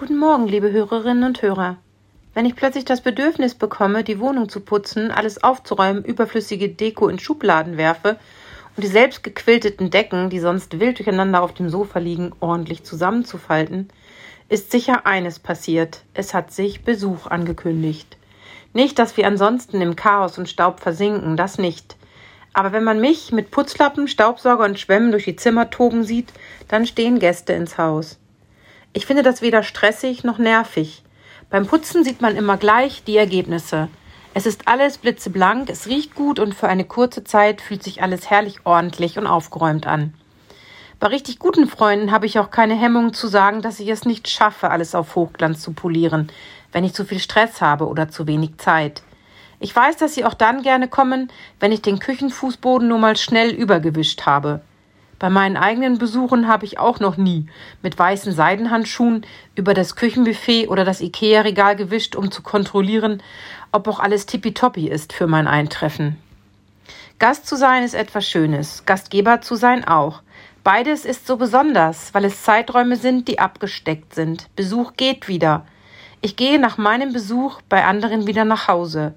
Guten Morgen, liebe Hörerinnen und Hörer. Wenn ich plötzlich das Bedürfnis bekomme, die Wohnung zu putzen, alles aufzuräumen, überflüssige Deko in Schubladen werfe und die selbst gequilteten Decken, die sonst wild durcheinander auf dem Sofa liegen, ordentlich zusammenzufalten, ist sicher eines passiert. Es hat sich Besuch angekündigt. Nicht, dass wir ansonsten im Chaos und Staub versinken, das nicht. Aber wenn man mich mit Putzlappen, Staubsauger und Schwämmen durch die Zimmer toben sieht, dann stehen Gäste ins Haus. Ich finde das weder stressig noch nervig. Beim Putzen sieht man immer gleich die Ergebnisse. Es ist alles blitzeblank, es riecht gut und für eine kurze Zeit fühlt sich alles herrlich ordentlich und aufgeräumt an. Bei richtig guten Freunden habe ich auch keine Hemmung zu sagen, dass ich es nicht schaffe, alles auf Hochglanz zu polieren, wenn ich zu viel Stress habe oder zu wenig Zeit. Ich weiß, dass sie auch dann gerne kommen, wenn ich den Küchenfußboden nur mal schnell übergewischt habe. Bei meinen eigenen Besuchen habe ich auch noch nie mit weißen Seidenhandschuhen über das Küchenbuffet oder das Ikea-Regal gewischt, um zu kontrollieren, ob auch alles tippitoppi ist für mein Eintreffen. Gast zu sein ist etwas Schönes, Gastgeber zu sein auch. Beides ist so besonders, weil es Zeiträume sind, die abgesteckt sind. Besuch geht wieder. Ich gehe nach meinem Besuch bei anderen wieder nach Hause.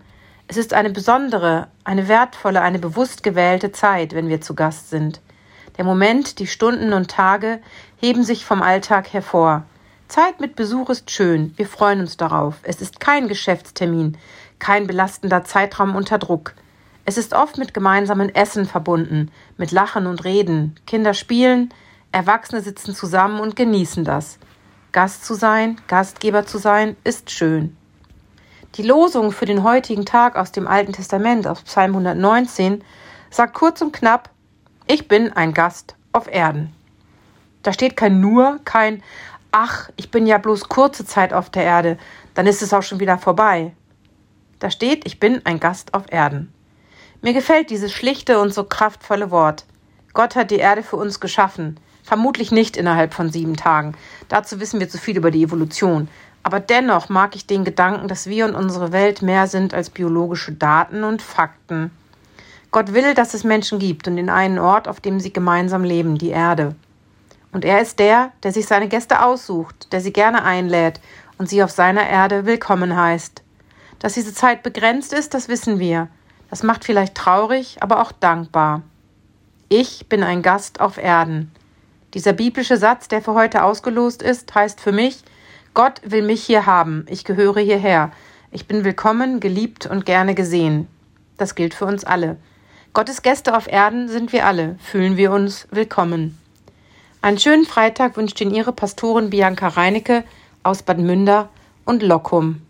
Es ist eine besondere, eine wertvolle, eine bewusst gewählte Zeit, wenn wir zu Gast sind. Der Moment, die Stunden und Tage heben sich vom Alltag hervor. Zeit mit Besuch ist schön, wir freuen uns darauf. Es ist kein Geschäftstermin, kein belastender Zeitraum unter Druck. Es ist oft mit gemeinsamen Essen verbunden, mit Lachen und Reden. Kinder spielen, Erwachsene sitzen zusammen und genießen das. Gast zu sein, Gastgeber zu sein, ist schön. Die Losung für den heutigen Tag aus dem Alten Testament, aus Psalm 119, sagt kurz und knapp, ich bin ein Gast auf Erden. Da steht kein nur, kein Ach, ich bin ja bloß kurze Zeit auf der Erde, dann ist es auch schon wieder vorbei. Da steht, ich bin ein Gast auf Erden. Mir gefällt dieses schlichte und so kraftvolle Wort. Gott hat die Erde für uns geschaffen. Vermutlich nicht innerhalb von sieben Tagen. Dazu wissen wir zu viel über die Evolution. Aber dennoch mag ich den Gedanken, dass wir und unsere Welt mehr sind als biologische Daten und Fakten. Gott will, dass es Menschen gibt und den einen Ort, auf dem sie gemeinsam leben, die Erde. Und er ist der, der sich seine Gäste aussucht, der sie gerne einlädt und sie auf seiner Erde willkommen heißt. Dass diese Zeit begrenzt ist, das wissen wir. Das macht vielleicht traurig, aber auch dankbar. Ich bin ein Gast auf Erden. Dieser biblische Satz, der für heute ausgelost ist, heißt für mich, Gott will mich hier haben, ich gehöre hierher, ich bin willkommen, geliebt und gerne gesehen. Das gilt für uns alle. Gottes Gäste auf Erden sind wir alle, fühlen wir uns willkommen. Einen schönen Freitag wünscht Ihnen Ihre Pastorin Bianca Reinecke aus Bad Münder und Lockum.